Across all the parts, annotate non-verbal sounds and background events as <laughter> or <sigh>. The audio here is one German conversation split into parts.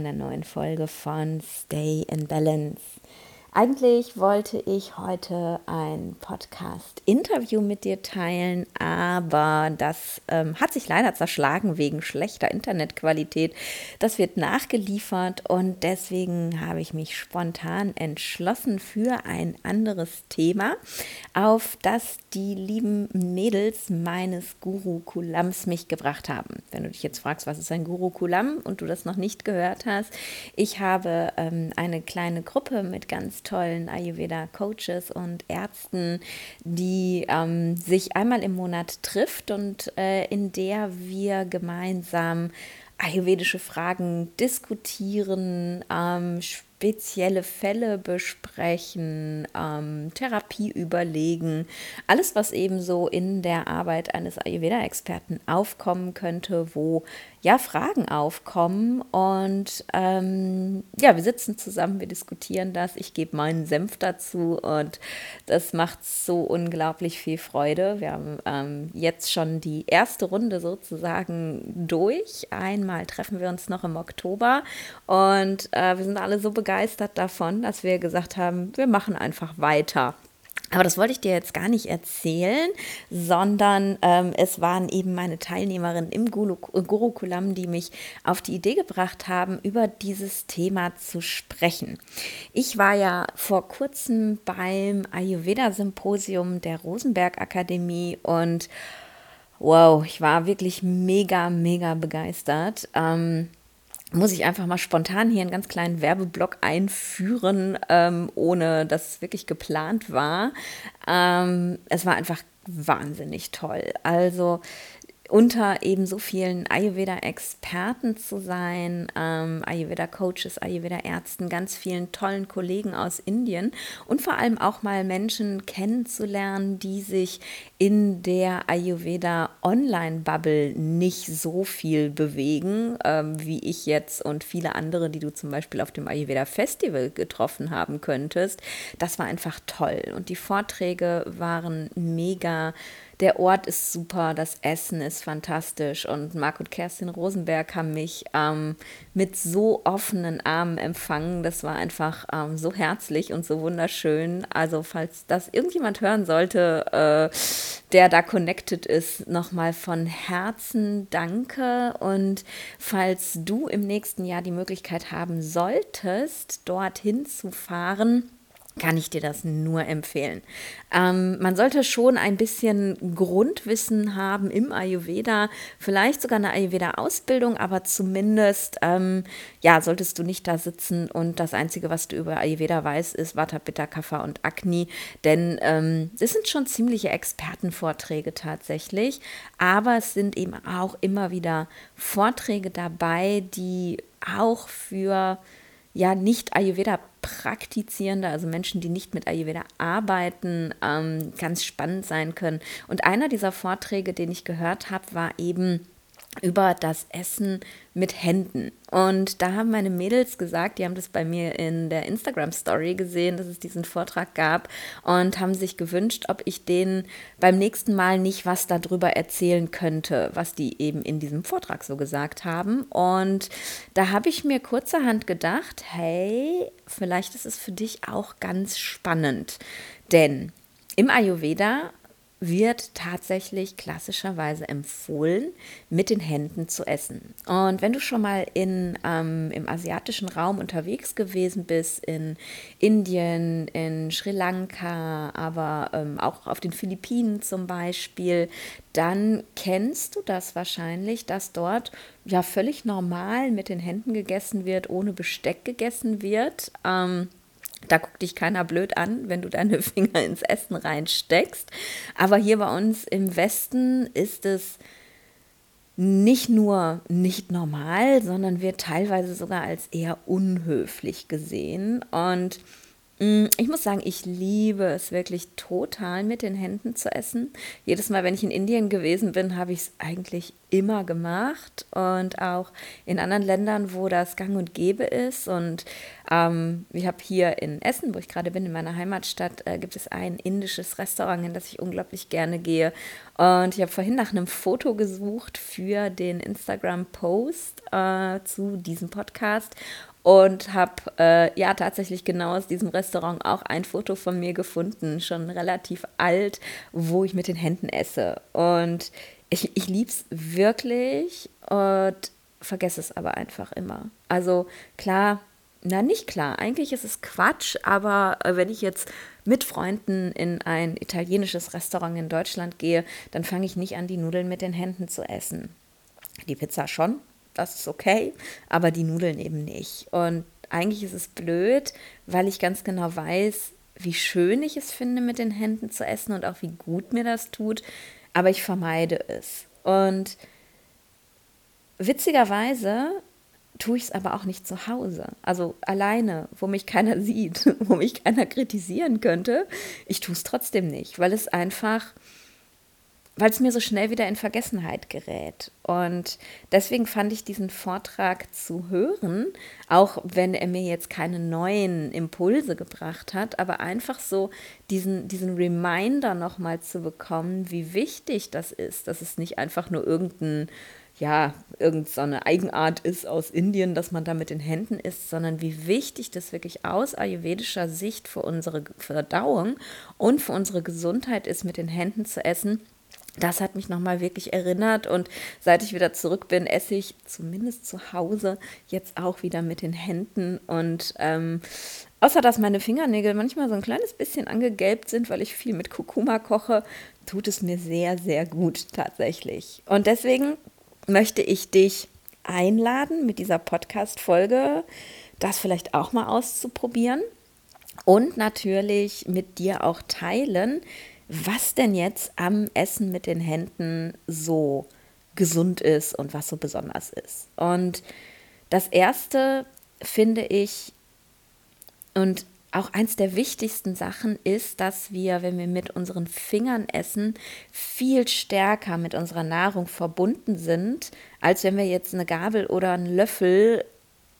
einer neuen Folge von Stay in Balance. Eigentlich wollte ich heute ein Podcast-Interview mit dir teilen, aber das ähm, hat sich leider zerschlagen wegen schlechter Internetqualität. Das wird nachgeliefert und deswegen habe ich mich spontan entschlossen für ein anderes Thema, auf das die lieben Mädels meines Guru Kulams mich gebracht haben. Wenn du dich jetzt fragst, was ist ein Guru Kulam und du das noch nicht gehört hast, ich habe ähm, eine kleine Gruppe mit ganz tollen Ayurveda-Coaches und Ärzten, die ähm, sich einmal im Monat trifft und äh, in der wir gemeinsam ayurvedische Fragen diskutieren, ähm, spezielle Fälle besprechen, ähm, Therapie überlegen, alles, was eben so in der Arbeit eines Ayurveda-Experten aufkommen könnte, wo ja Fragen aufkommen. Und ähm, ja, wir sitzen zusammen, wir diskutieren das, ich gebe meinen Senf dazu und das macht so unglaublich viel Freude. Wir haben ähm, jetzt schon die erste Runde sozusagen durch. Einmal treffen wir uns noch im Oktober und äh, wir sind alle so begeistert begeistert davon, dass wir gesagt haben, wir machen einfach weiter. Aber das wollte ich dir jetzt gar nicht erzählen, sondern ähm, es waren eben meine Teilnehmerinnen im Gurukulam, die mich auf die Idee gebracht haben, über dieses Thema zu sprechen. Ich war ja vor kurzem beim Ayurveda-Symposium der Rosenberg Akademie und wow, ich war wirklich mega, mega begeistert. Ähm, muss ich einfach mal spontan hier einen ganz kleinen Werbeblock einführen, ähm, ohne dass es wirklich geplant war. Ähm, es war einfach wahnsinnig toll. Also unter eben so vielen Ayurveda-Experten zu sein, ähm, Ayurveda-Coaches, Ayurveda-Ärzten, ganz vielen tollen Kollegen aus Indien und vor allem auch mal Menschen kennenzulernen, die sich in der Ayurveda-Online-Bubble nicht so viel bewegen, ähm, wie ich jetzt und viele andere, die du zum Beispiel auf dem Ayurveda-Festival getroffen haben könntest. Das war einfach toll und die Vorträge waren mega der Ort ist super, das Essen ist fantastisch und Marc und Kerstin Rosenberg haben mich ähm, mit so offenen Armen empfangen. Das war einfach ähm, so herzlich und so wunderschön. Also falls das irgendjemand hören sollte, äh, der da connected ist, nochmal von Herzen danke. Und falls du im nächsten Jahr die Möglichkeit haben solltest, dorthin zu fahren, kann ich dir das nur empfehlen. Ähm, man sollte schon ein bisschen Grundwissen haben im Ayurveda, vielleicht sogar eine Ayurveda-Ausbildung, aber zumindest, ähm, ja, solltest du nicht da sitzen und das Einzige, was du über Ayurveda weißt, ist Vata, Pitta, Kapha und Agni, denn ähm, sind schon ziemliche Expertenvorträge tatsächlich, aber es sind eben auch immer wieder Vorträge dabei, die auch für ja nicht Ayurveda Praktizierende, also Menschen, die nicht mit Ayurveda arbeiten, ähm, ganz spannend sein können. Und einer dieser Vorträge, den ich gehört habe, war eben über das Essen mit Händen. Und da haben meine Mädels gesagt, die haben das bei mir in der Instagram-Story gesehen, dass es diesen Vortrag gab und haben sich gewünscht, ob ich denen beim nächsten Mal nicht was darüber erzählen könnte, was die eben in diesem Vortrag so gesagt haben. Und da habe ich mir kurzerhand gedacht, hey, vielleicht ist es für dich auch ganz spannend. Denn im Ayurveda wird tatsächlich klassischerweise empfohlen, mit den Händen zu essen. Und wenn du schon mal in, ähm, im asiatischen Raum unterwegs gewesen bist, in Indien, in Sri Lanka, aber ähm, auch auf den Philippinen zum Beispiel, dann kennst du das wahrscheinlich, dass dort ja völlig normal mit den Händen gegessen wird, ohne Besteck gegessen wird. Ähm, da guckt dich keiner blöd an, wenn du deine <laughs> Finger ins Essen reinsteckst. Aber hier bei uns im Westen ist es nicht nur nicht normal, sondern wird teilweise sogar als eher unhöflich gesehen. Und ich muss sagen, ich liebe es wirklich total mit den Händen zu essen. Jedes Mal, wenn ich in Indien gewesen bin, habe ich es eigentlich immer gemacht und auch in anderen Ländern, wo das gang und gäbe ist. Und ähm, ich habe hier in Essen, wo ich gerade bin, in meiner Heimatstadt, äh, gibt es ein indisches Restaurant, in das ich unglaublich gerne gehe. Und ich habe vorhin nach einem Foto gesucht für den Instagram-Post äh, zu diesem Podcast und habe äh, ja tatsächlich genau aus diesem Restaurant auch ein Foto von mir gefunden, schon relativ alt, wo ich mit den Händen esse. Und ich, ich liebe es wirklich und vergesse es aber einfach immer. Also klar, na nicht klar, eigentlich ist es Quatsch, aber äh, wenn ich jetzt mit Freunden in ein italienisches Restaurant in Deutschland gehe, dann fange ich nicht an, die Nudeln mit den Händen zu essen. Die Pizza schon, das ist okay, aber die Nudeln eben nicht. Und eigentlich ist es blöd, weil ich ganz genau weiß, wie schön ich es finde, mit den Händen zu essen und auch wie gut mir das tut, aber ich vermeide es. Und witzigerweise tue ich es aber auch nicht zu Hause. Also alleine, wo mich keiner <laughs> sieht, wo mich keiner kritisieren könnte. Ich tue es trotzdem nicht, weil es einfach weil es mir so schnell wieder in Vergessenheit gerät. Und deswegen fand ich diesen Vortrag zu hören, auch wenn er mir jetzt keine neuen Impulse gebracht hat, aber einfach so diesen, diesen Reminder nochmal zu bekommen, wie wichtig das ist, dass es nicht einfach nur irgendein ja, irgendeine Eigenart ist aus Indien, dass man da mit den Händen isst, sondern wie wichtig das wirklich aus ayurvedischer Sicht für unsere Verdauung und für unsere Gesundheit ist, mit den Händen zu essen das hat mich nochmal wirklich erinnert und seit ich wieder zurück bin, esse ich zumindest zu Hause jetzt auch wieder mit den Händen und ähm, außer dass meine Fingernägel manchmal so ein kleines bisschen angegelbt sind, weil ich viel mit Kurkuma koche, tut es mir sehr, sehr gut tatsächlich. Und deswegen möchte ich dich einladen, mit dieser Podcast-Folge das vielleicht auch mal auszuprobieren und natürlich mit dir auch teilen, was denn jetzt am Essen mit den Händen so gesund ist und was so besonders ist. Und das Erste finde ich und auch eins der wichtigsten Sachen ist, dass wir, wenn wir mit unseren Fingern essen, viel stärker mit unserer Nahrung verbunden sind, als wenn wir jetzt eine Gabel oder einen Löffel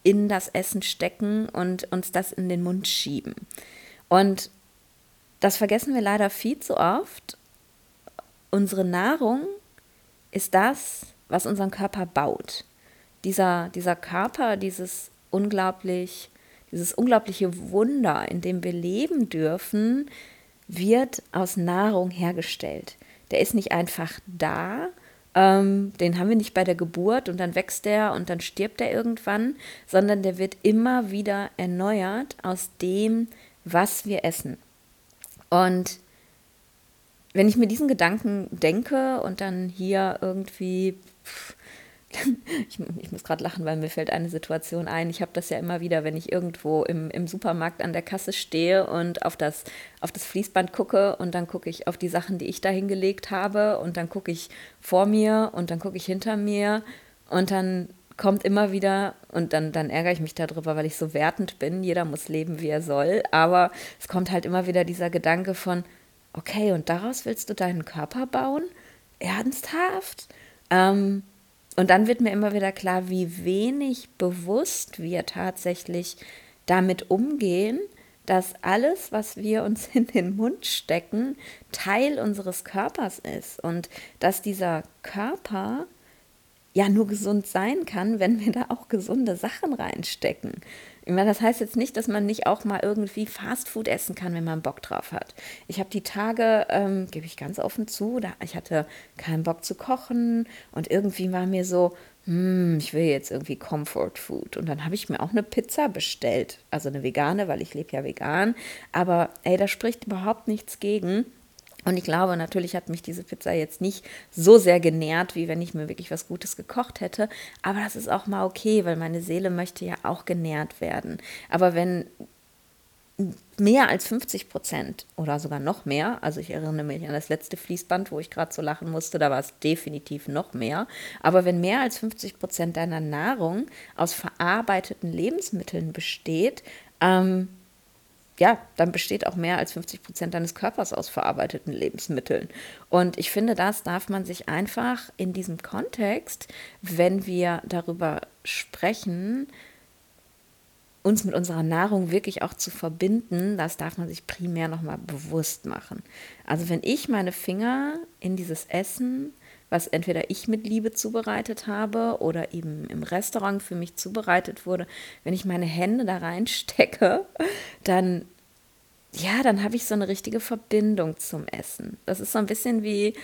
in das Essen stecken und uns das in den Mund schieben. Und das vergessen wir leider viel zu oft. Unsere Nahrung ist das, was unseren Körper baut. Dieser, dieser Körper, dieses unglaublich, dieses unglaubliche Wunder, in dem wir leben dürfen, wird aus Nahrung hergestellt. Der ist nicht einfach da, ähm, den haben wir nicht bei der Geburt und dann wächst der und dann stirbt er irgendwann, sondern der wird immer wieder erneuert aus dem, was wir essen. Und wenn ich mir diesen Gedanken denke und dann hier irgendwie, <laughs> ich, ich muss gerade lachen, weil mir fällt eine Situation ein. Ich habe das ja immer wieder, wenn ich irgendwo im, im Supermarkt an der Kasse stehe und auf das, auf das Fließband gucke und dann gucke ich auf die Sachen, die ich da hingelegt habe und dann gucke ich vor mir und dann gucke ich hinter mir und dann kommt immer wieder, und dann, dann ärgere ich mich darüber, weil ich so wertend bin, jeder muss leben, wie er soll, aber es kommt halt immer wieder dieser Gedanke von, okay, und daraus willst du deinen Körper bauen? Ernsthaft? Ähm, und dann wird mir immer wieder klar, wie wenig bewusst wir tatsächlich damit umgehen, dass alles, was wir uns in den Mund stecken, Teil unseres Körpers ist und dass dieser Körper ja nur gesund sein kann, wenn wir da auch gesunde Sachen reinstecken. Ich meine, das heißt jetzt nicht, dass man nicht auch mal irgendwie Fastfood essen kann, wenn man Bock drauf hat. Ich habe die Tage, ähm, gebe ich ganz offen zu, da, ich hatte keinen Bock zu kochen und irgendwie war mir so, hm, ich will jetzt irgendwie Comfort Food. Und dann habe ich mir auch eine Pizza bestellt, also eine vegane, weil ich lebe ja vegan. Aber ey, da spricht überhaupt nichts gegen und ich glaube, natürlich hat mich diese Pizza jetzt nicht so sehr genährt, wie wenn ich mir wirklich was Gutes gekocht hätte. Aber das ist auch mal okay, weil meine Seele möchte ja auch genährt werden. Aber wenn mehr als 50 Prozent oder sogar noch mehr, also ich erinnere mich an das letzte Fließband, wo ich gerade so lachen musste, da war es definitiv noch mehr. Aber wenn mehr als 50 Prozent deiner Nahrung aus verarbeiteten Lebensmitteln besteht, ähm, ja, dann besteht auch mehr als 50 Prozent deines Körpers aus verarbeiteten Lebensmitteln. Und ich finde, das darf man sich einfach in diesem Kontext, wenn wir darüber sprechen, uns mit unserer Nahrung wirklich auch zu verbinden, das darf man sich primär nochmal bewusst machen. Also wenn ich meine Finger in dieses Essen, was entweder ich mit Liebe zubereitet habe oder eben im Restaurant für mich zubereitet wurde, wenn ich meine Hände da reinstecke, dann ja, dann habe ich so eine richtige Verbindung zum Essen. Das ist so ein bisschen wie,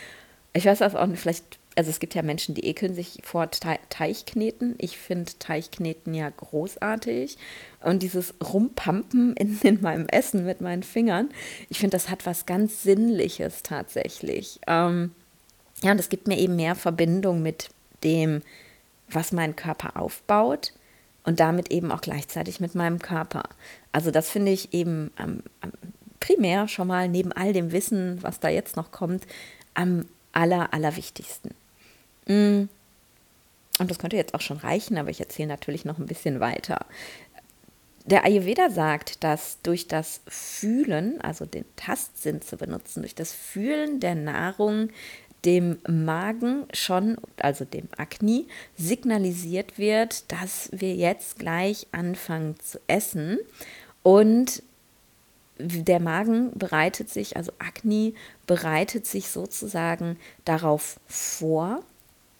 ich weiß das auch nicht, vielleicht also es gibt ja Menschen, die ekeln sich vor Teichkneten. Ich finde Teichkneten ja großartig. Und dieses Rumpampen in, <laughs> in meinem Essen mit meinen Fingern, ich finde, das hat was ganz Sinnliches tatsächlich. Ähm, ja, und es gibt mir eben mehr Verbindung mit dem, was mein Körper aufbaut und damit eben auch gleichzeitig mit meinem Körper. Also das finde ich eben ähm, primär schon mal neben all dem Wissen, was da jetzt noch kommt, am aller, allerwichtigsten. Mm. Und das könnte jetzt auch schon reichen, aber ich erzähle natürlich noch ein bisschen weiter. Der Ayurveda sagt, dass durch das Fühlen, also den Tastsinn zu benutzen, durch das Fühlen der Nahrung dem Magen schon, also dem Akne, signalisiert wird, dass wir jetzt gleich anfangen zu essen. Und der Magen bereitet sich, also Akne bereitet sich sozusagen darauf vor,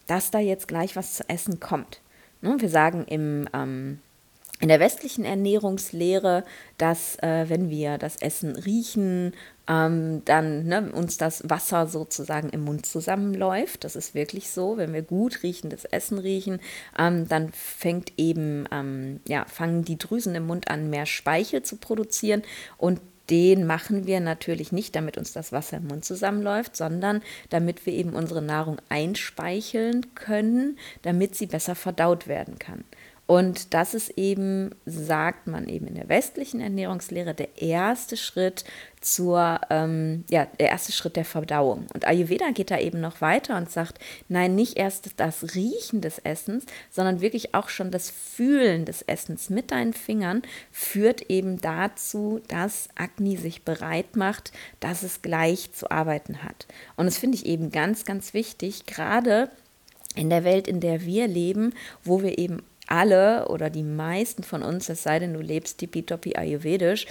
dass da jetzt gleich was zu essen kommt. Ne, wir sagen im, ähm, in der westlichen Ernährungslehre, dass äh, wenn wir das Essen riechen, ähm, dann ne, uns das Wasser sozusagen im Mund zusammenläuft. Das ist wirklich so. Wenn wir gut riechendes Essen riechen, ähm, dann fängt eben, ähm, ja, fangen die Drüsen im Mund an, mehr Speichel zu produzieren und den machen wir natürlich nicht, damit uns das Wasser im Mund zusammenläuft, sondern damit wir eben unsere Nahrung einspeicheln können, damit sie besser verdaut werden kann. Und das ist eben, sagt man eben in der westlichen Ernährungslehre, der erste Schritt zur, ähm, ja, der erste Schritt der Verdauung. Und Ayurveda geht da eben noch weiter und sagt, nein, nicht erst das Riechen des Essens, sondern wirklich auch schon das Fühlen des Essens mit deinen Fingern führt eben dazu, dass Agni sich bereit macht, dass es gleich zu arbeiten hat. Und das finde ich eben ganz, ganz wichtig, gerade in der Welt, in der wir leben, wo wir eben alle oder die meisten von uns, es sei denn, du lebst tippitoppi ayurvedisch,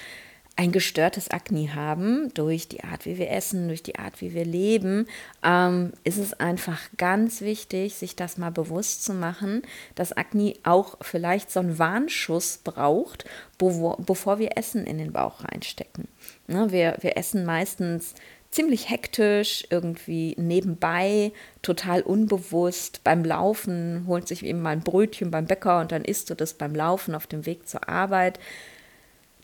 ein gestörtes Akne haben, durch die Art, wie wir essen, durch die Art, wie wir leben, ähm, ist es einfach ganz wichtig, sich das mal bewusst zu machen, dass Akne auch vielleicht so einen Warnschuss braucht, bevor, wir Essen in den Bauch reinstecken. Ne, wir, wir essen meistens ziemlich hektisch, irgendwie nebenbei, total unbewusst. Beim Laufen holt sich eben mal ein Brötchen beim Bäcker und dann isst du das beim Laufen auf dem Weg zur Arbeit.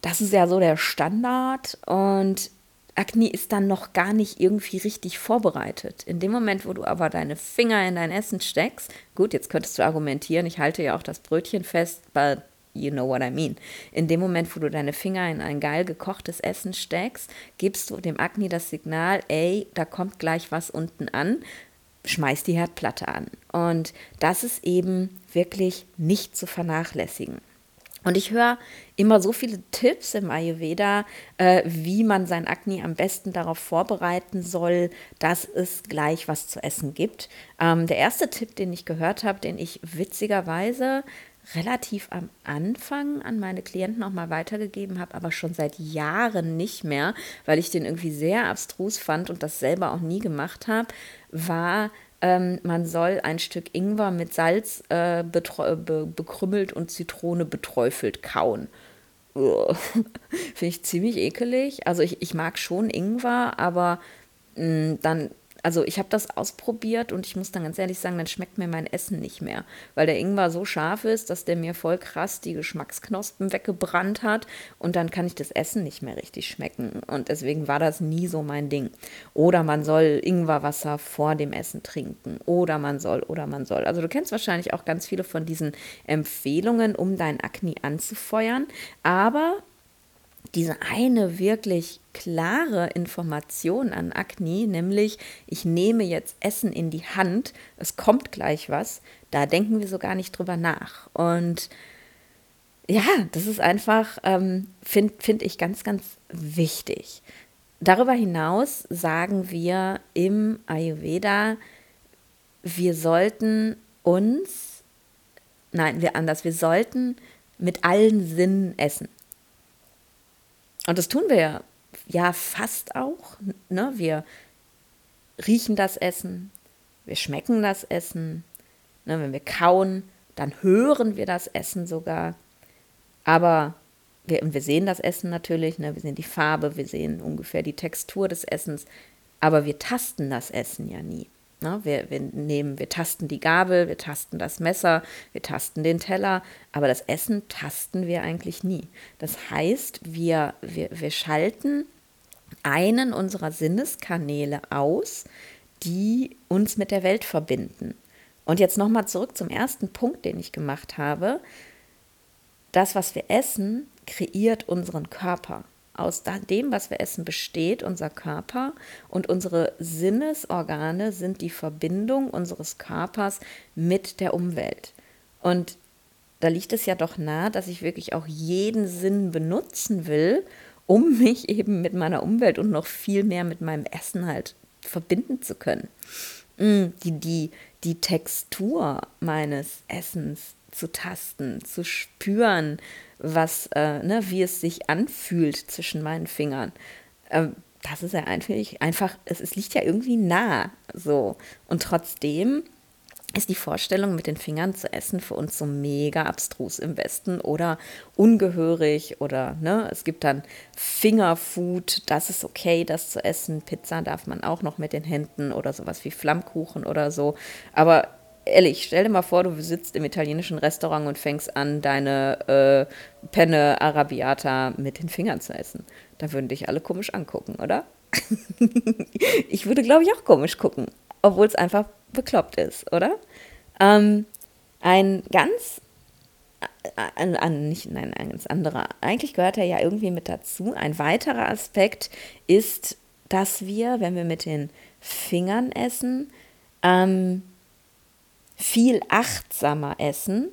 Das ist ja so der Standard und Akne ist dann noch gar nicht irgendwie richtig vorbereitet. In dem Moment, wo du aber deine Finger in dein Essen steckst, gut, jetzt könntest du argumentieren, ich halte ja auch das Brötchen fest, but you know what I mean. In dem Moment, wo du deine Finger in ein geil gekochtes Essen steckst, gibst du dem Agni das Signal, ey, da kommt gleich was unten an, schmeiß die Herdplatte an. Und das ist eben wirklich nicht zu vernachlässigen. Und ich höre immer so viele Tipps im Ayurveda, äh, wie man sein Akne am besten darauf vorbereiten soll, dass es gleich was zu essen gibt. Ähm, der erste Tipp, den ich gehört habe, den ich witzigerweise relativ am Anfang an meine Klienten auch mal weitergegeben habe, aber schon seit Jahren nicht mehr, weil ich den irgendwie sehr abstrus fand und das selber auch nie gemacht habe, war, ähm, man soll ein Stück Ingwer mit Salz äh, be bekrümmelt und Zitrone beträufelt kauen. <laughs> Finde ich ziemlich ekelig. Also ich, ich mag schon Ingwer, aber mh, mm, dann also ich habe das ausprobiert und ich muss dann ganz ehrlich sagen, dann schmeckt mir mein Essen nicht mehr, weil der Ingwer so scharf ist, dass der mir voll krass die Geschmacksknospen weggebrannt hat und dann kann ich das Essen nicht mehr richtig schmecken und deswegen war das nie so mein Ding. Oder man soll Ingwerwasser vor dem Essen trinken oder man soll oder man soll. Also du kennst wahrscheinlich auch ganz viele von diesen Empfehlungen, um dein Akne anzufeuern, aber diese eine wirklich klare Information an Agni, nämlich ich nehme jetzt Essen in die Hand, es kommt gleich was, da denken wir so gar nicht drüber nach. Und ja, das ist einfach, ähm, finde find ich ganz, ganz wichtig. Darüber hinaus sagen wir im Ayurveda, wir sollten uns, nein, wir anders, wir sollten mit allen Sinnen essen. Und das tun wir ja, ja fast auch. Ne? Wir riechen das Essen, wir schmecken das Essen. Ne? Wenn wir kauen, dann hören wir das Essen sogar. Aber wir, wir sehen das Essen natürlich, ne? wir sehen die Farbe, wir sehen ungefähr die Textur des Essens, aber wir tasten das Essen ja nie. Ne? Wir, wir nehmen, wir tasten die Gabel, wir tasten das Messer, wir tasten den Teller, aber das Essen tasten wir eigentlich nie. Das heißt, wir, wir, wir schalten einen unserer Sinneskanäle aus, die uns mit der Welt verbinden. Und jetzt nochmal zurück zum ersten Punkt, den ich gemacht habe. Das, was wir essen, kreiert unseren Körper. Aus dem, was wir essen, besteht unser Körper und unsere Sinnesorgane sind die Verbindung unseres Körpers mit der Umwelt. Und da liegt es ja doch nahe, dass ich wirklich auch jeden Sinn benutzen will, um mich eben mit meiner Umwelt und noch viel mehr mit meinem Essen halt verbinden zu können. Mm, die, die, die Textur meines Essens zu tasten, zu spüren, was, äh, ne, wie es sich anfühlt zwischen meinen Fingern. Ähm, das ist ja einfach, einfach es, es liegt ja irgendwie nah so. Und trotzdem ist die Vorstellung, mit den Fingern zu essen, für uns so mega abstrus im Westen oder ungehörig oder ne, es gibt dann Fingerfood, das ist okay, das zu essen. Pizza darf man auch noch mit den Händen oder sowas wie Flammkuchen oder so. Aber ehrlich, stell dir mal vor, du sitzt im italienischen Restaurant und fängst an, deine äh, Penne Arabiata mit den Fingern zu essen. Da würden dich alle komisch angucken, oder? <laughs> ich würde, glaube ich, auch komisch gucken, obwohl es einfach bekloppt ist, oder? Ähm, ein ganz, ein, ein, nicht, nein, ein ganz anderer, eigentlich gehört er ja irgendwie mit dazu. Ein weiterer Aspekt ist, dass wir, wenn wir mit den Fingern essen, ähm, viel achtsamer essen,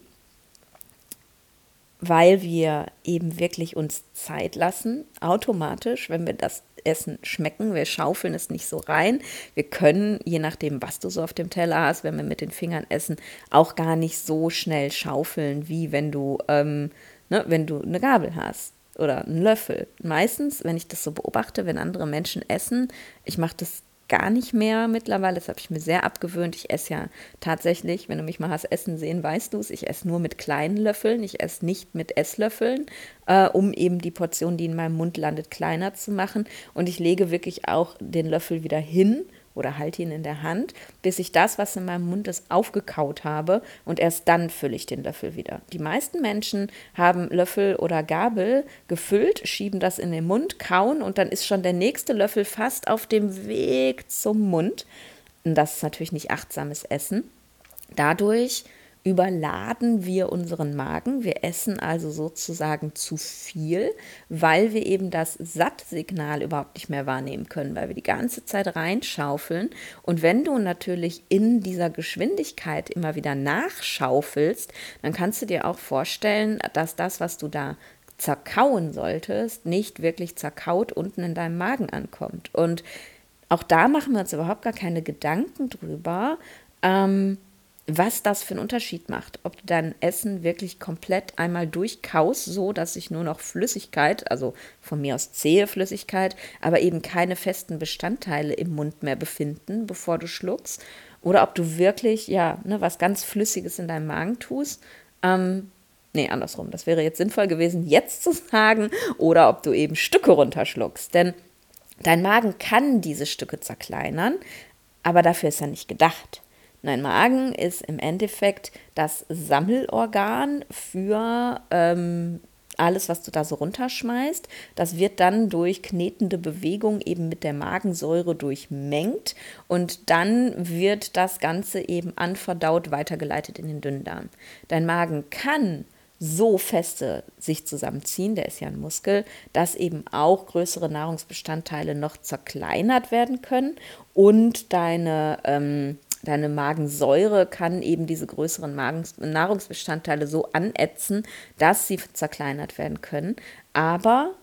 weil wir eben wirklich uns Zeit lassen, automatisch, wenn wir das Essen schmecken. Wir schaufeln es nicht so rein. Wir können, je nachdem, was du so auf dem Teller hast, wenn wir mit den Fingern essen, auch gar nicht so schnell schaufeln, wie wenn du, ähm, ne, wenn du eine Gabel hast oder einen Löffel. Meistens, wenn ich das so beobachte, wenn andere Menschen essen, ich mache das gar nicht mehr mittlerweile. Das habe ich mir sehr abgewöhnt. Ich esse ja tatsächlich, wenn du mich mal hast essen sehen, weißt du es, ich esse nur mit kleinen Löffeln. Ich esse nicht mit Esslöffeln, äh, um eben die Portion, die in meinem Mund landet, kleiner zu machen. Und ich lege wirklich auch den Löffel wieder hin oder halte ihn in der Hand, bis ich das, was in meinem Mund ist, aufgekaut habe und erst dann fülle ich den Löffel wieder. Die meisten Menschen haben Löffel oder Gabel gefüllt, schieben das in den Mund, kauen und dann ist schon der nächste Löffel fast auf dem Weg zum Mund. Und das ist natürlich nicht achtsames Essen. Dadurch überladen wir unseren Magen. Wir essen also sozusagen zu viel, weil wir eben das Sattsignal überhaupt nicht mehr wahrnehmen können, weil wir die ganze Zeit reinschaufeln. Und wenn du natürlich in dieser Geschwindigkeit immer wieder nachschaufelst, dann kannst du dir auch vorstellen, dass das, was du da zerkauen solltest, nicht wirklich zerkaut unten in deinem Magen ankommt. Und auch da machen wir uns überhaupt gar keine Gedanken drüber. Ähm, was das für einen Unterschied macht. Ob du dein Essen wirklich komplett einmal durchkaust, so dass sich nur noch Flüssigkeit, also von mir aus zähe Flüssigkeit, aber eben keine festen Bestandteile im Mund mehr befinden, bevor du schluckst. Oder ob du wirklich, ja, ne, was ganz Flüssiges in deinem Magen tust. Ähm, nee, andersrum. Das wäre jetzt sinnvoll gewesen, jetzt zu sagen. Oder ob du eben Stücke runterschluckst. Denn dein Magen kann diese Stücke zerkleinern, aber dafür ist er nicht gedacht. Nein, Magen ist im Endeffekt das Sammelorgan für ähm, alles, was du da so runterschmeißt. Das wird dann durch knetende Bewegung eben mit der Magensäure durchmengt und dann wird das Ganze eben anverdaut weitergeleitet in den Dünndarm. Dein Magen kann so feste sich zusammenziehen, der ist ja ein Muskel, dass eben auch größere Nahrungsbestandteile noch zerkleinert werden können und deine ähm, deine Magensäure kann eben diese größeren Magens Nahrungsbestandteile so anätzen, dass sie zerkleinert werden können. Aber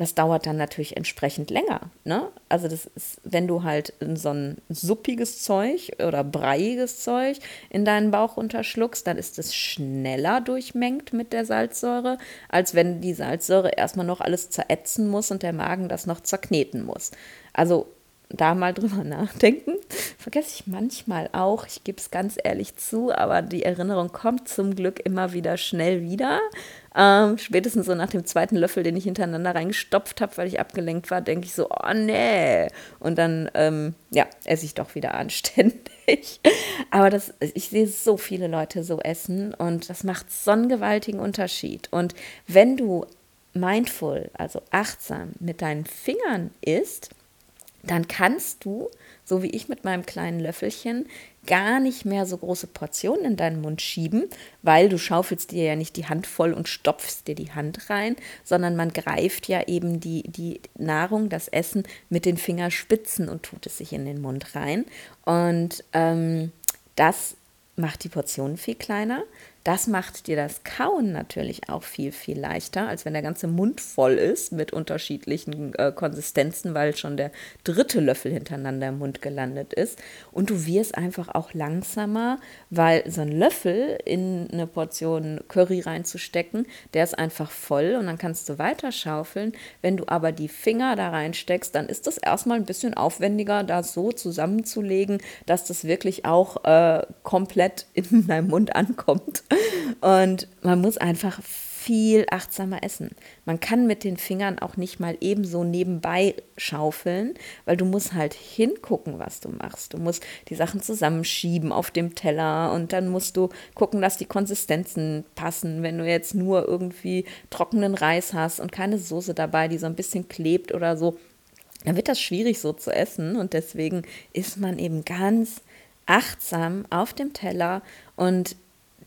das dauert dann natürlich entsprechend länger. Ne? Also das ist, wenn du halt so ein suppiges Zeug oder breiiges Zeug in deinen Bauch unterschluckst, dann ist es schneller durchmengt mit der Salzsäure, als wenn die Salzsäure erstmal noch alles zerätzen muss und der Magen das noch zerkneten muss. Also da mal drüber <laughs> nachdenken. Vergesse ich manchmal auch, ich gebe es ganz ehrlich zu, aber die Erinnerung kommt zum Glück immer wieder schnell wieder. Ähm, spätestens so nach dem zweiten Löffel, den ich hintereinander reingestopft habe, weil ich abgelenkt war, denke ich so, oh nee. Und dann, ähm, ja, esse ich doch wieder <laughs> anständig. Aber das, ich sehe so viele Leute so essen und das macht so einen gewaltigen Unterschied. Und wenn du mindful, also achtsam mit deinen Fingern isst, dann kannst du, so wie ich mit meinem kleinen Löffelchen, gar nicht mehr so große Portionen in deinen Mund schieben, weil du schaufelst dir ja nicht die Hand voll und stopfst dir die Hand rein, sondern man greift ja eben die, die Nahrung, das Essen mit den Fingerspitzen und tut es sich in den Mund rein. Und ähm, das macht die Portionen viel kleiner. Das macht dir das Kauen natürlich auch viel, viel leichter, als wenn der ganze Mund voll ist mit unterschiedlichen äh, Konsistenzen, weil schon der dritte Löffel hintereinander im Mund gelandet ist. Und du wirst einfach auch langsamer, weil so ein Löffel in eine Portion Curry reinzustecken, der ist einfach voll und dann kannst du weiter schaufeln. Wenn du aber die Finger da reinsteckst, dann ist das erstmal ein bisschen aufwendiger, das so zusammenzulegen, dass das wirklich auch äh, komplett in deinem Mund ankommt. Und man muss einfach viel achtsamer essen. Man kann mit den Fingern auch nicht mal ebenso nebenbei schaufeln, weil du musst halt hingucken, was du machst. Du musst die Sachen zusammenschieben auf dem Teller und dann musst du gucken, dass die Konsistenzen passen. Wenn du jetzt nur irgendwie trockenen Reis hast und keine Soße dabei, die so ein bisschen klebt oder so, dann wird das schwierig so zu essen und deswegen ist man eben ganz achtsam auf dem Teller und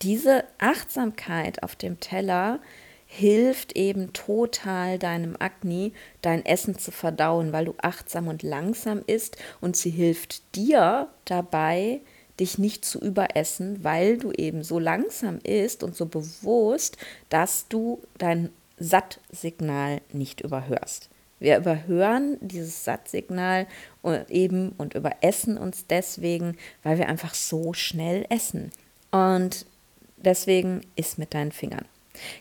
diese Achtsamkeit auf dem Teller hilft eben total deinem Agni, dein Essen zu verdauen, weil du achtsam und langsam isst und sie hilft dir dabei, dich nicht zu überessen, weil du eben so langsam isst und so bewusst, dass du dein Sattsignal nicht überhörst. Wir überhören dieses Sattsignal eben und überessen uns deswegen, weil wir einfach so schnell essen. Und Deswegen isst mit deinen Fingern.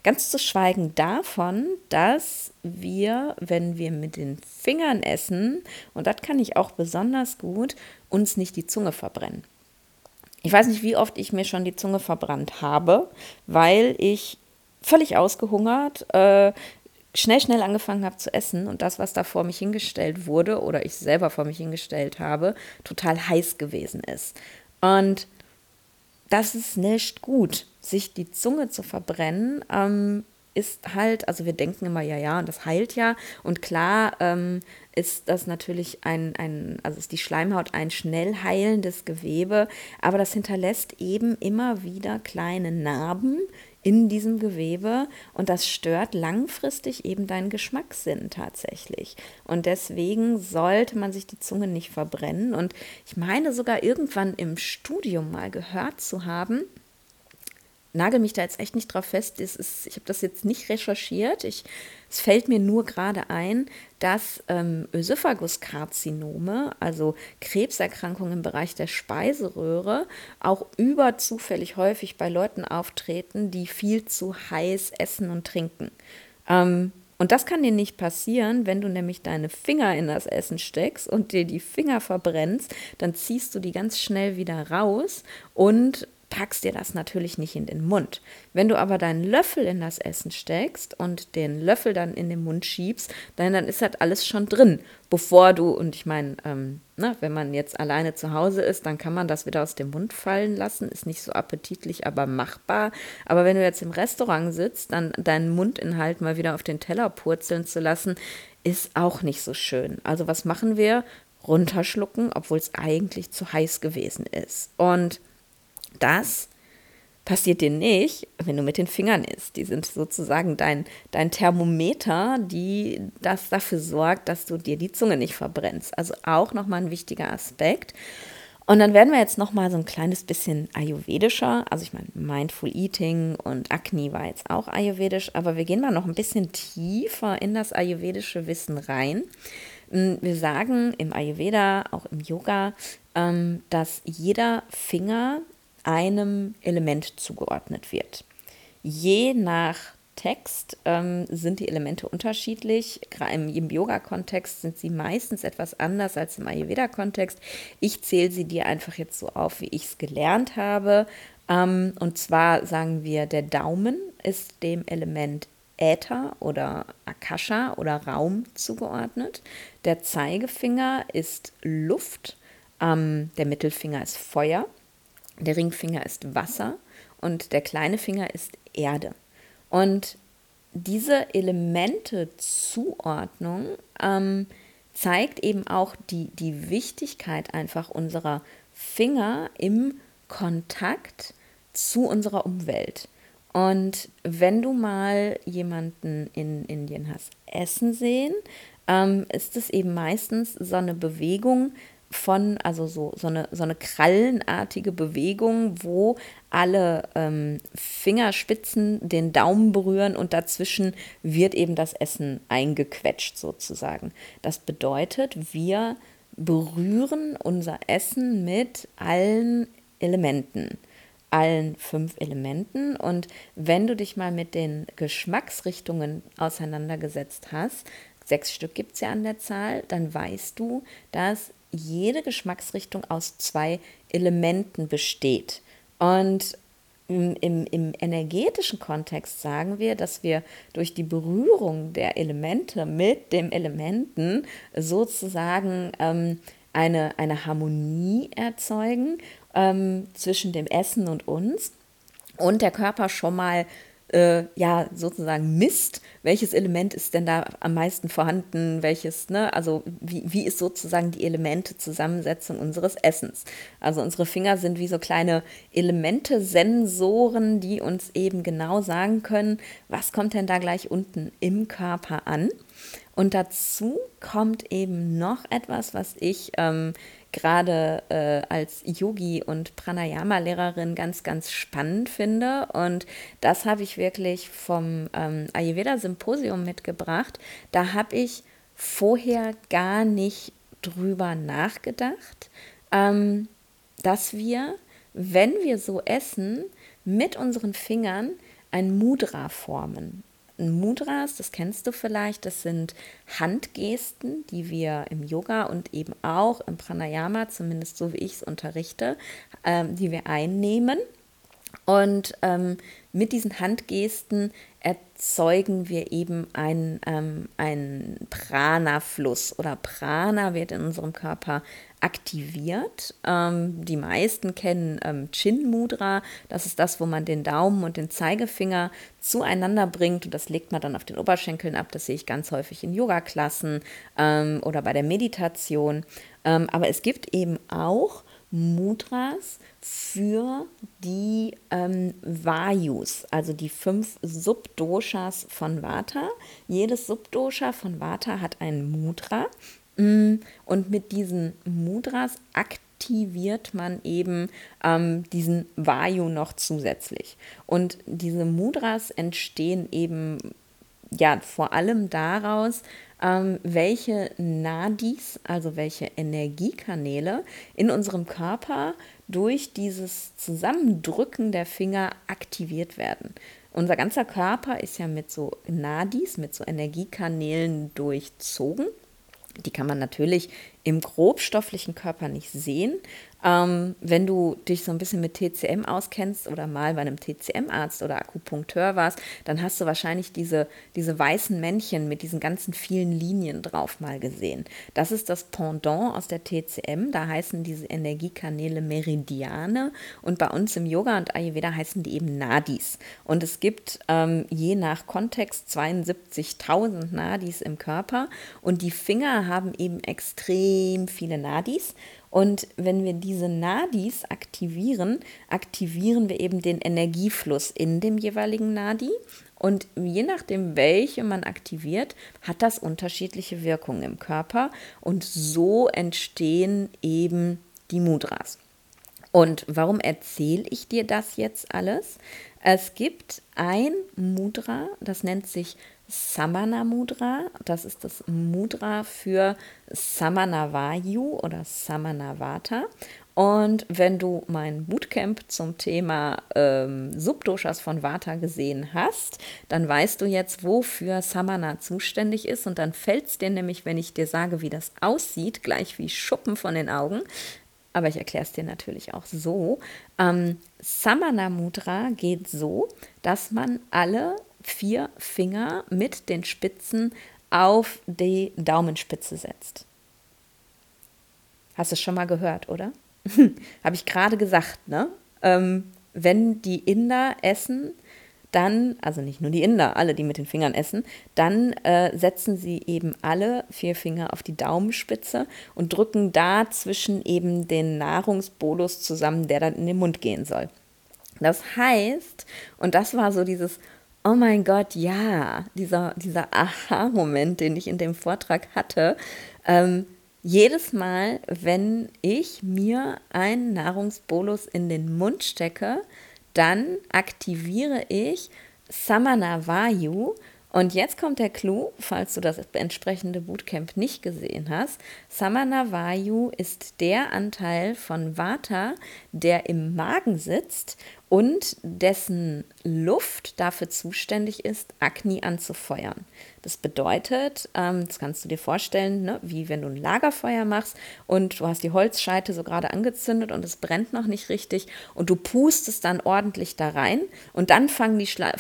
Ganz zu schweigen davon, dass wir, wenn wir mit den Fingern essen, und das kann ich auch besonders gut, uns nicht die Zunge verbrennen. Ich weiß nicht, wie oft ich mir schon die Zunge verbrannt habe, weil ich völlig ausgehungert, äh, schnell, schnell angefangen habe zu essen und das, was da vor mich hingestellt wurde oder ich selber vor mich hingestellt habe, total heiß gewesen ist. Und das ist nicht gut. Sich die Zunge zu verbrennen, ähm, ist halt, also wir denken immer, ja, ja, und das heilt ja. Und klar ähm, ist das natürlich ein, ein, also ist die Schleimhaut ein schnell heilendes Gewebe, aber das hinterlässt eben immer wieder kleine Narben, in diesem Gewebe und das stört langfristig eben deinen Geschmackssinn tatsächlich. Und deswegen sollte man sich die Zunge nicht verbrennen. Und ich meine sogar irgendwann im Studium mal gehört zu haben, nagel mich da jetzt echt nicht drauf fest. Ist, ich habe das jetzt nicht recherchiert. Ich, es fällt mir nur gerade ein, dass ähm, Ösophaguskarzinome, also Krebserkrankungen im Bereich der Speiseröhre, auch überzufällig häufig bei Leuten auftreten, die viel zu heiß essen und trinken. Ähm, und das kann dir nicht passieren, wenn du nämlich deine Finger in das Essen steckst und dir die Finger verbrennst, dann ziehst du die ganz schnell wieder raus und packst dir das natürlich nicht in den Mund. Wenn du aber deinen Löffel in das Essen steckst und den Löffel dann in den Mund schiebst, dann, dann ist das alles schon drin, bevor du, und ich meine, ähm, ne, wenn man jetzt alleine zu Hause ist, dann kann man das wieder aus dem Mund fallen lassen, ist nicht so appetitlich, aber machbar. Aber wenn du jetzt im Restaurant sitzt, dann deinen Mundinhalt mal wieder auf den Teller purzeln zu lassen, ist auch nicht so schön. Also was machen wir? Runterschlucken, obwohl es eigentlich zu heiß gewesen ist. Und das passiert dir nicht, wenn du mit den Fingern isst. Die sind sozusagen dein, dein Thermometer, die das dafür sorgt, dass du dir die Zunge nicht verbrennst. Also auch nochmal ein wichtiger Aspekt. Und dann werden wir jetzt noch mal so ein kleines bisschen ayurvedischer. Also ich meine, Mindful Eating und Agni war jetzt auch ayurvedisch, aber wir gehen mal noch ein bisschen tiefer in das ayurvedische Wissen rein. Hm, wir sagen im Ayurveda, auch im Yoga, ähm, dass jeder Finger einem Element zugeordnet wird. Je nach Text ähm, sind die Elemente unterschiedlich. Im Yoga-Kontext sind sie meistens etwas anders als im Ayurveda-Kontext. Ich zähle sie dir einfach jetzt so auf, wie ich es gelernt habe. Ähm, und zwar sagen wir, der Daumen ist dem Element Äther oder Akasha oder Raum zugeordnet. Der Zeigefinger ist Luft. Ähm, der Mittelfinger ist Feuer. Der Ringfinger ist Wasser. Und der kleine Finger ist Erde. Und diese Elemente-Zuordnung ähm, zeigt eben auch die, die Wichtigkeit einfach unserer Finger im Kontakt zu unserer Umwelt. Und wenn du mal jemanden in Indien hast essen sehen, ähm, ist es eben meistens so eine Bewegung, von, also so, so, eine, so eine krallenartige Bewegung, wo alle ähm, Fingerspitzen den Daumen berühren und dazwischen wird eben das Essen eingequetscht sozusagen. Das bedeutet, wir berühren unser Essen mit allen Elementen, allen fünf Elementen. Und wenn du dich mal mit den Geschmacksrichtungen auseinandergesetzt hast, sechs Stück gibt es ja an der Zahl, dann weißt du, dass jede Geschmacksrichtung aus zwei Elementen besteht. Und im, im, im, energetischen Kontext sagen wir, dass wir durch die Berührung der Elemente mit dem Elementen sozusagen ähm, eine, eine Harmonie erzeugen ähm, zwischen dem Essen und uns und der Körper schon mal äh, ja sozusagen misst, welches Element ist denn da am meisten vorhanden, welches, ne, also wie, wie ist sozusagen die Elemente-Zusammensetzung unseres Essens. Also unsere Finger sind wie so kleine Elemente-Sensoren, die uns eben genau sagen können, was kommt denn da gleich unten im Körper an. Und dazu kommt eben noch etwas, was ich ähm, gerade äh, als Yogi und Pranayama-Lehrerin ganz, ganz spannend finde. Und das habe ich wirklich vom ähm, Ayurveda-Symposium mitgebracht. Da habe ich vorher gar nicht drüber nachgedacht, ähm, dass wir, wenn wir so essen, mit unseren Fingern ein Mudra formen. Mudras, das kennst du vielleicht, das sind Handgesten, die wir im Yoga und eben auch im Pranayama, zumindest so wie ich es unterrichte, ähm, die wir einnehmen. Und ähm, mit diesen Handgesten erzeugen wir eben einen, ähm, einen Prana-Fluss oder Prana wird in unserem Körper aktiviert. Ähm, die meisten kennen ähm, Chin Mudra. Das ist das, wo man den Daumen und den Zeigefinger zueinander bringt und das legt man dann auf den Oberschenkeln ab. Das sehe ich ganz häufig in Yoga-Klassen ähm, oder bei der Meditation. Ähm, aber es gibt eben auch Mudras für die ähm, Vayus, also die fünf Subdoshas von Vata. Jedes Subdosha von Vata hat ein Mudra Mm, und mit diesen Mudras aktiviert man eben ähm, diesen Vayu noch zusätzlich. Und diese Mudras entstehen eben ja vor allem daraus, ähm, welche Nadis, also welche Energiekanäle in unserem Körper durch dieses Zusammendrücken der Finger aktiviert werden. Unser ganzer Körper ist ja mit so Nadis, mit so Energiekanälen durchzogen. Die kann man natürlich im grobstofflichen Körper nicht sehen, ähm, wenn du dich so ein bisschen mit TCM auskennst oder mal bei einem TCM-Arzt oder Akupunkteur warst, dann hast du wahrscheinlich diese, diese weißen Männchen mit diesen ganzen vielen Linien drauf mal gesehen. Das ist das Pendant aus der TCM. Da heißen diese Energiekanäle Meridiane und bei uns im Yoga und Ayurveda heißen die eben Nadis. Und es gibt ähm, je nach Kontext 72.000 Nadis im Körper und die Finger haben eben extrem viele Nadis. Und wenn wir diese Nadis aktivieren, aktivieren wir eben den Energiefluss in dem jeweiligen Nadi. Und je nachdem, welche man aktiviert, hat das unterschiedliche Wirkungen im Körper. Und so entstehen eben die Mudras. Und warum erzähle ich dir das jetzt alles? Es gibt ein Mudra, das nennt sich Samana Mudra. Das ist das Mudra für Samanavayu oder Samanavata. Und wenn du mein Bootcamp zum Thema ähm, Subdoshas von Vata gesehen hast, dann weißt du jetzt, wofür Samana zuständig ist. Und dann fällt es dir nämlich, wenn ich dir sage, wie das aussieht, gleich wie Schuppen von den Augen. Aber ich erkläre es dir natürlich auch so. Ähm, Samana Mudra geht so, dass man alle vier Finger mit den Spitzen auf die Daumenspitze setzt. Hast du es schon mal gehört, oder? <laughs> Habe ich gerade gesagt, ne? Ähm, wenn die Inder essen, dann, also nicht nur die Inder, alle, die mit den Fingern essen, dann äh, setzen sie eben alle vier Finger auf die Daumenspitze und drücken da zwischen eben den Nahrungsbolus zusammen, der dann in den Mund gehen soll. Das heißt, und das war so dieses, oh mein Gott, ja, dieser, dieser Aha-Moment, den ich in dem Vortrag hatte, ähm, jedes Mal, wenn ich mir einen Nahrungsbolus in den Mund stecke, dann aktiviere ich Samana Vayu. Und jetzt kommt der Clou, falls du das entsprechende Bootcamp nicht gesehen hast. Samana Vayu ist der Anteil von Vata, der im Magen sitzt und dessen Luft dafür zuständig ist, Agni anzufeuern. Das bedeutet, ähm, das kannst du dir vorstellen, ne, wie wenn du ein Lagerfeuer machst und du hast die Holzscheite so gerade angezündet und es brennt noch nicht richtig und du pustest dann ordentlich da rein und dann fangen die, Schla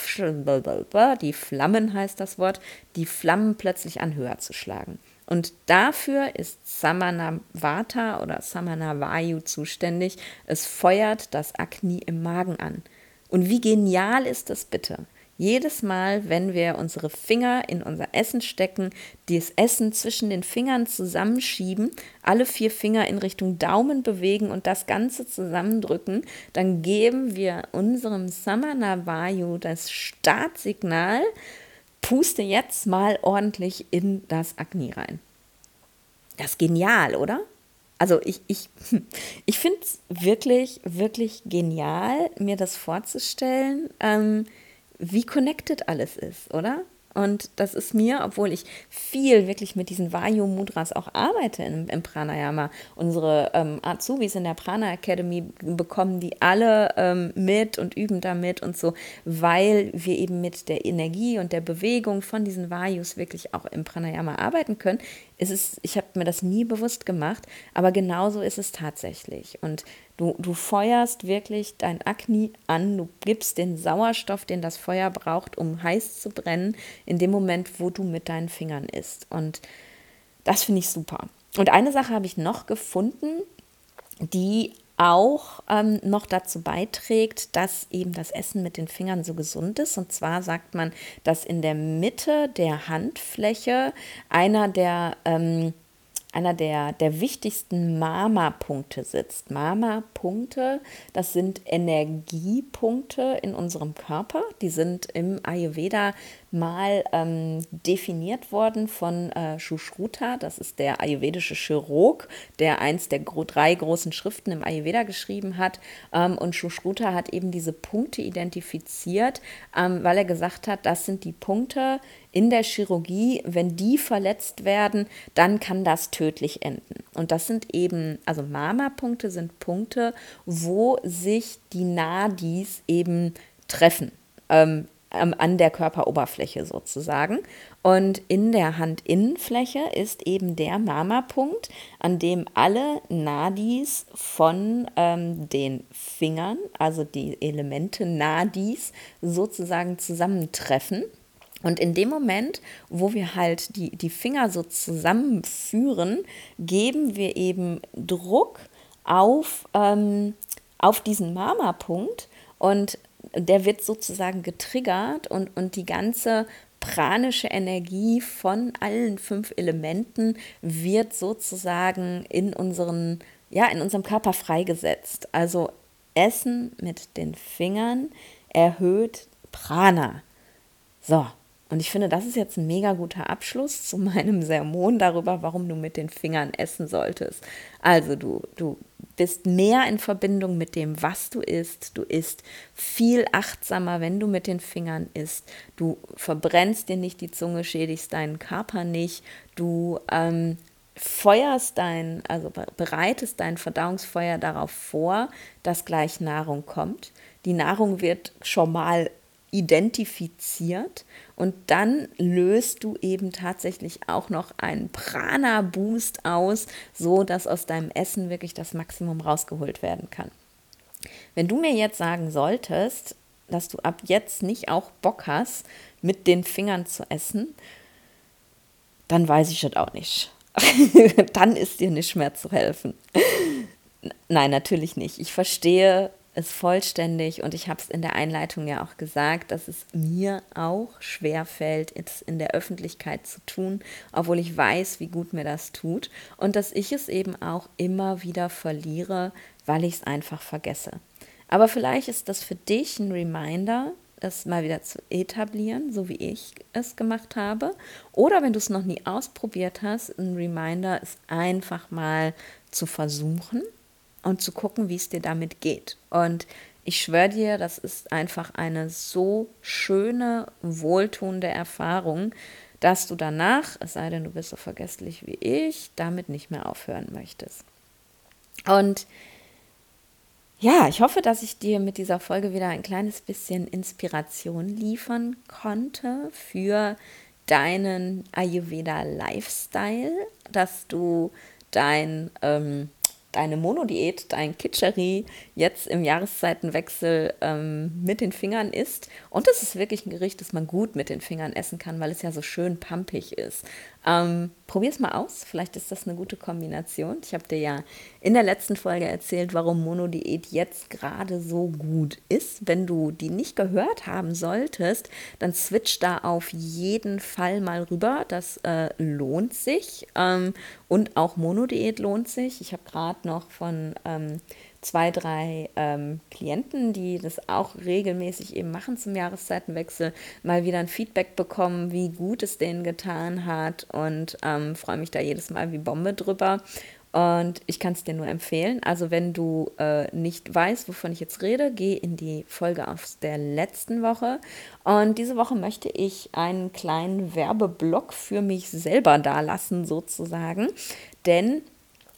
die Flammen, heißt das Wort, die Flammen plötzlich an höher zu schlagen. Und dafür ist Samanavata oder Samanavayu zuständig. Es feuert das Agni im Magen an. Und wie genial ist das bitte? Jedes Mal, wenn wir unsere Finger in unser Essen stecken, das Essen zwischen den Fingern zusammenschieben, alle vier Finger in Richtung Daumen bewegen und das Ganze zusammendrücken, dann geben wir unserem Samanavayu das Startsignal, puste jetzt mal ordentlich in das Agni rein. Das ist genial, oder? Also ich, ich, <laughs> ich finde es wirklich, wirklich genial, mir das vorzustellen, ähm, wie connected alles ist, oder? Und das ist mir, obwohl ich viel wirklich mit diesen Vayu-Mudras auch arbeite im, im Pranayama. Unsere ähm, Azubis in der Prana Academy bekommen die alle ähm, mit und üben damit und so, weil wir eben mit der Energie und der Bewegung von diesen Vayus wirklich auch im Pranayama arbeiten können. Es ist, ich habe mir das nie bewusst gemacht, aber genauso ist es tatsächlich. Und Du, du feuerst wirklich dein Agni an, du gibst den Sauerstoff, den das Feuer braucht, um heiß zu brennen, in dem Moment, wo du mit deinen Fingern isst. Und das finde ich super. Und eine Sache habe ich noch gefunden, die auch ähm, noch dazu beiträgt, dass eben das Essen mit den Fingern so gesund ist. Und zwar sagt man, dass in der Mitte der Handfläche einer der ähm, einer der, der wichtigsten Mama-Punkte sitzt. Mama-Punkte, das sind Energiepunkte in unserem Körper. Die sind im Ayurveda mal ähm, definiert worden von äh, Shushruta, das ist der ayurvedische Chirurg, der eins der gro drei großen Schriften im Ayurveda geschrieben hat. Ähm, und Shushruta hat eben diese Punkte identifiziert, ähm, weil er gesagt hat, das sind die Punkte in der Chirurgie, wenn die verletzt werden, dann kann das tödlich enden. Und das sind eben, also Mama-Punkte sind Punkte, wo sich die Nadis eben treffen. Ähm, an der Körperoberfläche sozusagen. Und in der Handinnenfläche ist eben der Mama-Punkt, an dem alle Nadis von ähm, den Fingern, also die Elemente Nadis, sozusagen zusammentreffen. Und in dem Moment, wo wir halt die, die Finger so zusammenführen, geben wir eben Druck auf, ähm, auf diesen Mama-Punkt und der wird sozusagen getriggert und, und die ganze pranische Energie von allen fünf Elementen wird sozusagen in unseren, ja, in unserem Körper freigesetzt. Also Essen mit den Fingern erhöht Prana. So, Und ich finde, das ist jetzt ein mega guter Abschluss zu <laughs> meinem Sermon darüber, warum du mit den Fingern essen solltest. Also du, du bist mehr in Verbindung mit dem, was du isst. Du isst viel achtsamer, wenn du mit den Fingern isst. Du verbrennst dir nicht die Zunge, schädigst deinen Körper nicht. Du ähm, feuerst dein, also bereitest dein Verdauungsfeuer darauf vor, dass gleich Nahrung kommt. Die Nahrung wird schon mal identifiziert und dann löst du eben tatsächlich auch noch einen Prana-Boost aus, so dass aus deinem Essen wirklich das Maximum rausgeholt werden kann. Wenn du mir jetzt sagen solltest, dass du ab jetzt nicht auch Bock hast, mit den Fingern zu essen, dann weiß ich das auch nicht. <laughs> dann ist dir nicht mehr zu helfen. Nein, natürlich nicht. Ich verstehe es vollständig und ich habe es in der Einleitung ja auch gesagt, dass es mir auch schwer fällt, es in der Öffentlichkeit zu tun, obwohl ich weiß, wie gut mir das tut und dass ich es eben auch immer wieder verliere, weil ich es einfach vergesse. Aber vielleicht ist das für dich ein Reminder, es mal wieder zu etablieren, so wie ich es gemacht habe. Oder wenn du es noch nie ausprobiert hast, ein Reminder, es einfach mal zu versuchen und zu gucken, wie es dir damit geht. Und ich schwöre dir, das ist einfach eine so schöne, wohltuende Erfahrung, dass du danach, es sei denn, du bist so vergesslich wie ich, damit nicht mehr aufhören möchtest. Und ja, ich hoffe, dass ich dir mit dieser Folge wieder ein kleines bisschen Inspiration liefern konnte für deinen Ayurveda-Lifestyle, dass du dein ähm, deine Monodiät, dein Kitscheri jetzt im Jahreszeitenwechsel ähm, mit den Fingern isst. Und das ist wirklich ein Gericht, das man gut mit den Fingern essen kann, weil es ja so schön pampig ist. Ähm, Probier es mal aus, vielleicht ist das eine gute Kombination. Ich habe dir ja in der letzten Folge erzählt, warum Monodiät jetzt gerade so gut ist. Wenn du die nicht gehört haben solltest, dann switch da auf jeden Fall mal rüber. Das äh, lohnt sich. Ähm, und auch Monodiät lohnt sich. Ich habe gerade noch von ähm, zwei, drei ähm, Klienten, die das auch regelmäßig eben machen zum Jahreszeitenwechsel, mal wieder ein Feedback bekommen, wie gut es denen getan hat und ähm, freue mich da jedes Mal wie Bombe drüber. Und ich kann es dir nur empfehlen. Also wenn du äh, nicht weißt, wovon ich jetzt rede, geh in die Folge aus der letzten Woche. Und diese Woche möchte ich einen kleinen Werbeblock für mich selber dalassen, sozusagen. Denn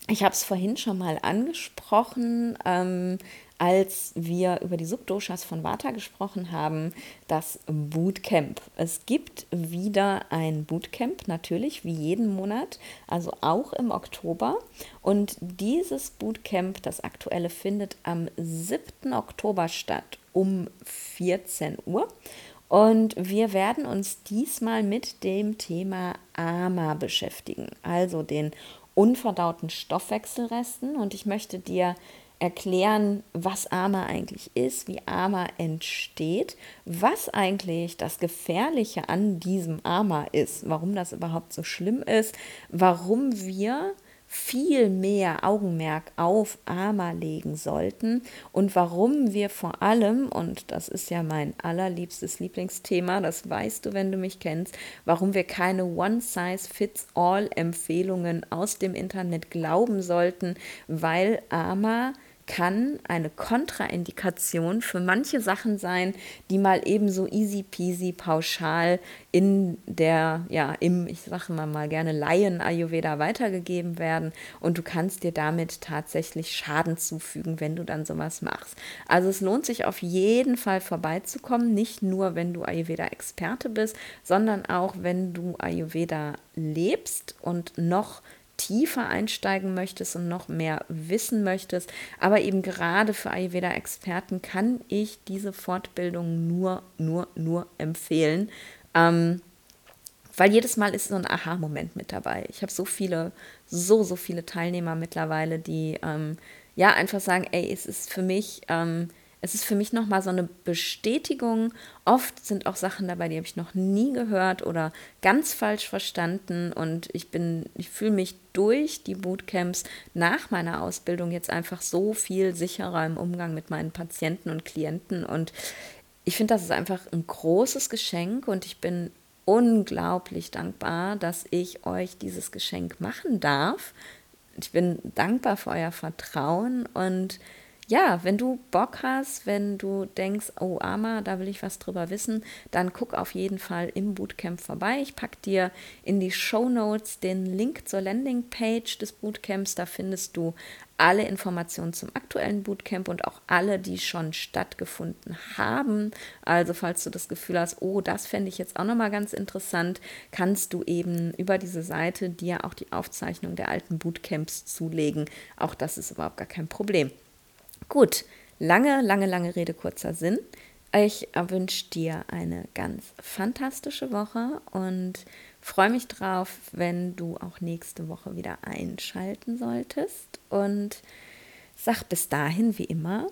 ich habe es vorhin schon mal angesprochen, ähm, als wir über die Subdoshas von Vata gesprochen haben, das Bootcamp. Es gibt wieder ein Bootcamp, natürlich wie jeden Monat, also auch im Oktober. Und dieses Bootcamp, das aktuelle, findet am 7. Oktober statt um 14 Uhr. Und wir werden uns diesmal mit dem Thema AMA beschäftigen, also den unverdauten Stoffwechselresten. Und ich möchte dir erklären, was Ama eigentlich ist, wie Ama entsteht, was eigentlich das Gefährliche an diesem Ama ist, warum das überhaupt so schlimm ist, warum wir viel mehr Augenmerk auf Ama legen sollten. Und warum wir vor allem, und das ist ja mein allerliebstes Lieblingsthema, das weißt du, wenn du mich kennst, warum wir keine One-Size-Fits-All-Empfehlungen aus dem Internet glauben sollten, weil Ama kann eine Kontraindikation für manche Sachen sein, die mal eben so easy peasy pauschal in der, ja, im, ich sage mal mal gerne Laien Ayurveda weitergegeben werden und du kannst dir damit tatsächlich Schaden zufügen, wenn du dann sowas machst. Also es lohnt sich auf jeden Fall vorbeizukommen, nicht nur wenn du Ayurveda-Experte bist, sondern auch wenn du Ayurveda lebst und noch tiefer einsteigen möchtest und noch mehr wissen möchtest. Aber eben gerade für Ayurveda-Experten kann ich diese Fortbildung nur, nur, nur empfehlen. Ähm, weil jedes Mal ist so ein Aha-Moment mit dabei. Ich habe so viele, so, so viele Teilnehmer mittlerweile, die ähm, ja einfach sagen, ey, es ist für mich ähm, es ist für mich nochmal so eine Bestätigung. Oft sind auch Sachen dabei, die habe ich noch nie gehört oder ganz falsch verstanden. Und ich bin, ich fühle mich durch die Bootcamps nach meiner Ausbildung jetzt einfach so viel sicherer im Umgang mit meinen Patienten und Klienten. Und ich finde, das ist einfach ein großes Geschenk und ich bin unglaublich dankbar, dass ich euch dieses Geschenk machen darf. Ich bin dankbar für euer Vertrauen und ja, wenn du Bock hast, wenn du denkst, oh Ama, da will ich was drüber wissen, dann guck auf jeden Fall im Bootcamp vorbei. Ich packe dir in die Show Notes den Link zur Landingpage des Bootcamps. Da findest du alle Informationen zum aktuellen Bootcamp und auch alle, die schon stattgefunden haben. Also falls du das Gefühl hast, oh, das fände ich jetzt auch nochmal ganz interessant, kannst du eben über diese Seite dir auch die Aufzeichnung der alten Bootcamps zulegen. Auch das ist überhaupt gar kein Problem. Gut, lange, lange, lange Rede, kurzer Sinn. Ich wünsche dir eine ganz fantastische Woche und freue mich drauf, wenn du auch nächste Woche wieder einschalten solltest. Und sag bis dahin wie immer.